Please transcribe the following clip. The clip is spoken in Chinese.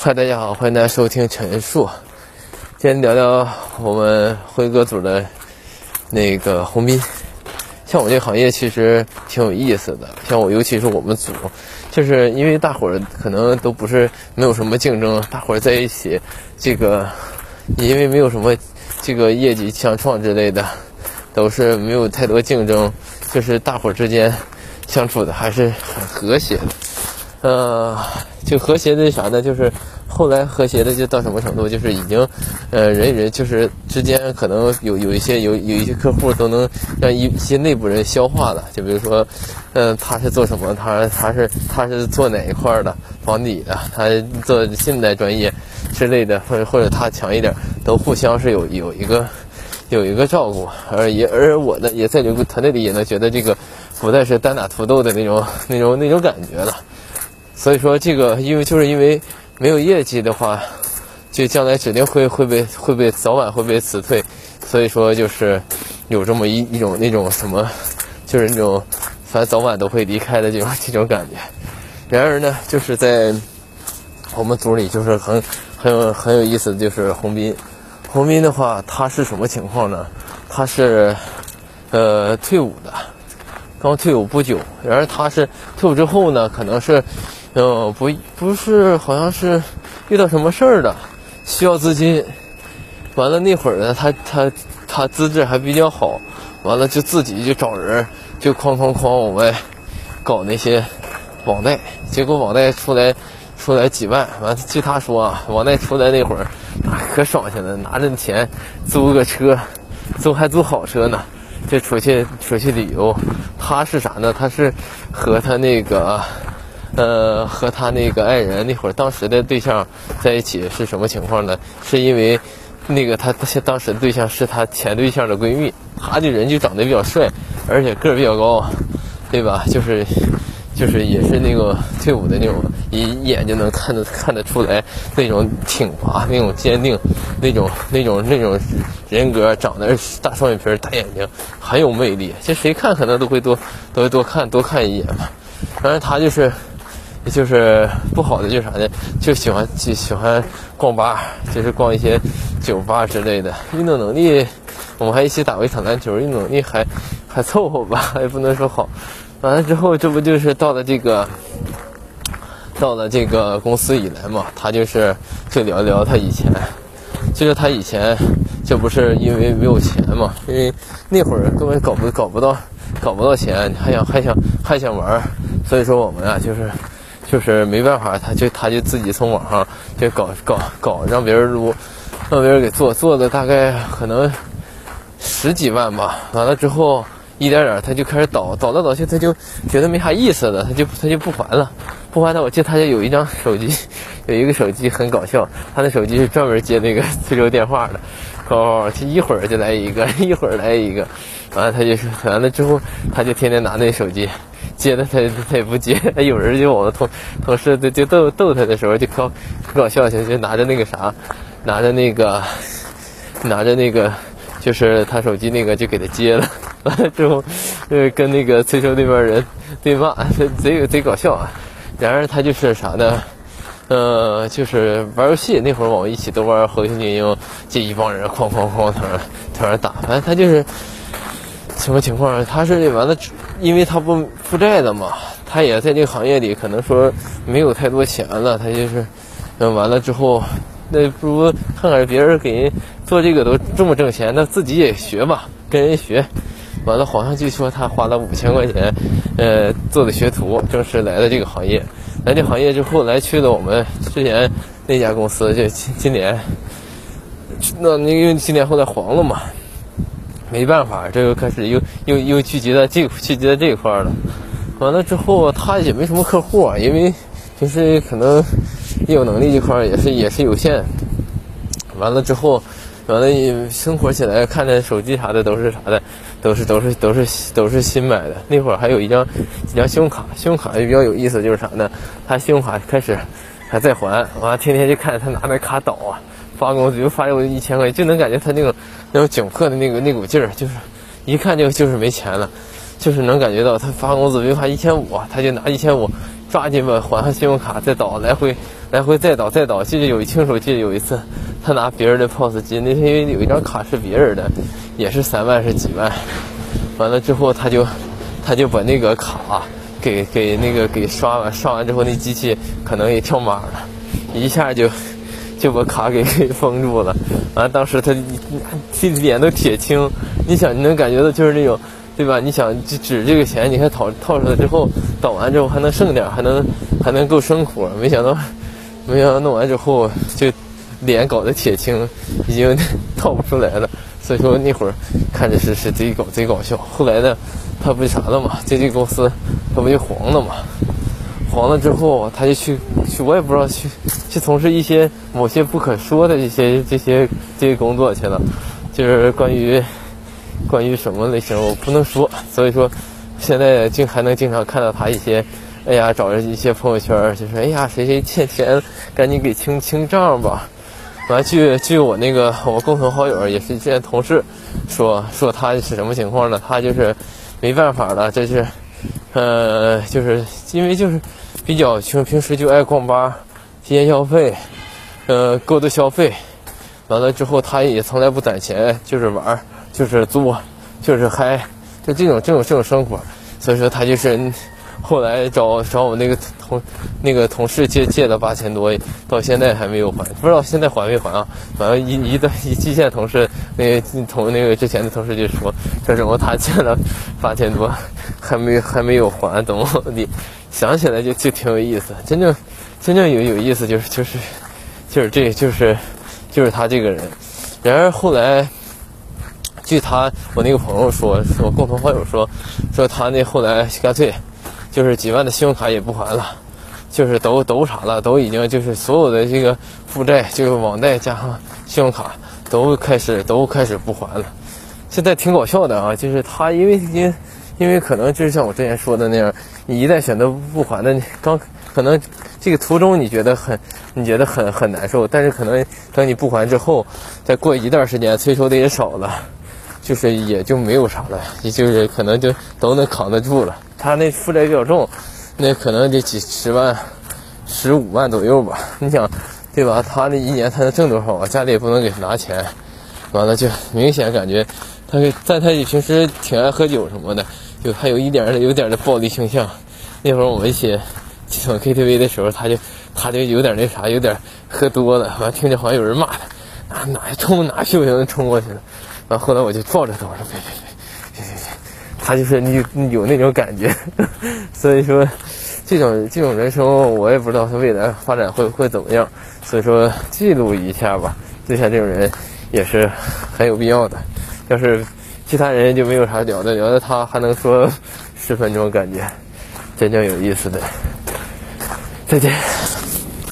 嗨，大家好，欢迎大家收听陈述。今天聊聊我们辉哥组的那个红斌。像我这个行业其实挺有意思的，像我尤其是我们组，就是因为大伙儿可能都不是没有什么竞争，大伙儿在一起，这个因为没有什么这个业绩相创之类的，都是没有太多竞争，就是大伙儿之间相处的还是很和谐的。呃，就和谐的啥呢？就是后来和谐的就到什么程度？就是已经，呃，人与人就是之间可能有有一些有有一些客户都能让一些内部人消化了。就比如说，嗯，他是做什么？他他是他是做哪一块的？房底的？他做信贷专业之类的，或者或者他强一点，都互相是有有一个有一个照顾。而也而我呢，也在这个团队里也能觉得这个不再是单打独斗的那种那种那种感觉了。所以说，这个因为就是因为没有业绩的话，就将来指定会会被会被早晚会被辞退。所以说，就是有这么一一种那种什么，就是那种反正早晚都会离开的这种这种感觉。然而呢，就是在我们组里，就是很很有很有意思的就是洪斌。洪斌的话，他是什么情况呢？他是呃退伍的，刚退伍不久。然而他是退伍之后呢，可能是。嗯，不，不是，好像是遇到什么事儿了，需要资金。完了那会儿呢，他他他资质还比较好，完了就自己就找人，就哐哐哐往外搞那些网贷。结果网贷出来出来几万，完了据他说啊，网贷出来那会儿可爽去了，拿着钱租个车，租还租好车呢，就出去出去旅游。他是啥呢？他是和他那个。呃，和他那个爱人那会儿当时的对象在一起是什么情况呢？是因为那个他当时的对象是他前对象的闺蜜，他这人就长得比较帅，而且个儿比较高，对吧？就 是就是也是那个退伍的那种，一眼就能看得看得出来那种挺拔、那种坚定、那种那种那种人格，长得大双眼皮儿、大眼睛，很有魅力。这谁看可能都会多都会多看多看一眼嘛。当然他就是。就是不好的就是啥呢？就喜欢就喜欢逛吧，就是逛一些酒吧之类的。运动能力，我们还一起打过一场篮球，运动能力还还凑合吧，也不能说好。完了之后，这不就是到了这个到了这个公司以来嘛？他就是就聊聊他以前，就是他以前这不是因为没有钱嘛？因为那会儿根本搞不搞不到搞不到钱，还想还想还想玩，所以说我们啊就是。就是没办法，他就他就自己从网上就搞搞搞，让别人撸，让别人给做做的大概可能十几万吧。完了之后一点点他就开始倒，倒来倒去他就觉得没啥意思了，他就他就不还了，不还他我记得他家有一张手机，有一个手机很搞笑，他的手机是专门接那个催收电话的，哦，就一会儿就来一个，一会儿来一个，完了他就完了之后他就天天拿那手机。接的他他也不接，有人就我们同同事就就逗逗他的时候就搞可搞笑，就拿着那个啥，拿着那个拿着那个就是他手机那个就给他接了，完了之后呃跟那个催收那边人对骂，贼贼搞笑啊。然而他就是啥呢？呃，就是玩游戏那会儿我们一起都玩《和平精英》，这一帮人哐哐哐在那在那打，反正他就是什么情况？他是完了。因为他不负债的嘛，他也在这个行业里，可能说没有太多钱了，他就是，完了之后，那不如看看别人给人做这个都这么挣钱，那自己也学吧，跟人学。完了，好像据说他花了五千块钱，呃，做的学徒，正式来了这个行业。来这行业之后，来去了我们之前那家公司，就今今年，那因为今年后来黄了嘛。没办法，这个开始又又又聚集在这聚集在这一块了。完了之后，他也没什么客户啊，因为平时可能业务能力这块也是也是有限。完了之后，完了生活起来，看着手机啥的都是啥的，都是都是都是都是新买的。那会儿还有一张一张信用卡，信用卡也比较有意思，就是啥呢？他信用卡开始还在还，完了天天就看着他拿那卡倒啊。发工资就发我一千块钱，就能感觉他那种那种窘迫的那个那股劲儿，就是一看就就是没钱了，就是能感觉到他发工资没发一千五，他就拿一千五抓紧吧还上信用卡再倒，来回来回再倒再倒。记得有一清楚，记得有一次他拿别人的 POS 机，那天有一张卡是别人的，也是三万是几万。完了之后他就他就把那个卡给给那个给刷完，刷完之后那机器可能也跳码了，一下就。就把卡给给封住了，完当时他脸都铁青，你想你能感觉到就是那种，对吧？你想就指这个钱，你看掏掏出来之后，倒完之后还能剩点，还能还能够生活，没想到，没想到弄完之后就脸搞得铁青，已经 套不出来了。所以说那会儿看着是是贼搞贼搞笑。后来呢，他不啥了嘛？这这公司他不就黄了嘛？黄了之后，他就去去，我也不知道去去从事一些某些不可说的这些这些这些工作去了，就是关于关于什么类型我不能说，所以说现在经还能经常看到他一些，哎呀，找着一些朋友圈，就说哎呀谁谁欠钱，赶紧给清清账吧。完，据据我那个我共同好友也是之前同事说说他是什么情况呢？他就是没办法了，这是呃，就是因为就是。比较穷，平时就爱逛吧、提前消费，呃，过度消费。完了之后，他也从来不攒钱，就是玩，就是作，就是嗨，就这种这种这种生活。所以说，他就是后来找找我那个同那个同事借借了八千多，到现在还没有还，不知道现在还没还啊？反正一一的一基线同事，那个同那个之前的同事就说，说什么他借了八千多，还没还没有还，怎么的？想起来就就挺有意思，真正真正有有意思就是就是就是这就是就是他这个人。然而后来，据他我那个朋友说，我共同好友说，说他那后来干脆就是几万的信用卡也不还了，就是都都啥了，都已经就是所有的这个负债，就是网贷加上信用卡都开始都开始不还了。现在挺搞笑的啊，就是他因为因。因为可能就是像我之前说的那样，你一旦选择不还的，刚可能这个途中你觉得很，你觉得很很难受，但是可能等你不还之后，再过一段时间催收的也少了，就是也就没有啥了，也就是可能就都能扛得住了。他那负债比较重，那可能得几十万、十五万左右吧。你想，对吧？他那一年他能挣多少啊？家里也不能给他拿钱，完了就明显感觉他，但他也平时挺爱喝酒什么的。就还有一点儿有点的暴力倾向，那会儿我们一起去唱 KTV 的时候，他就他就有点那啥，有点喝多了，完听见好像有人骂他，啊哪冲哪秀就能冲过去了，完后来我就抱着他我说别别别，他就是你有那种感觉，所以说这种这种人生我也不知道他未来发展会会怎么样，所以说记录一下吧，就像这种人也是很有必要的，要是。其他人就没有啥聊的，聊的他还能说十分钟，感觉真正有意思的。再见。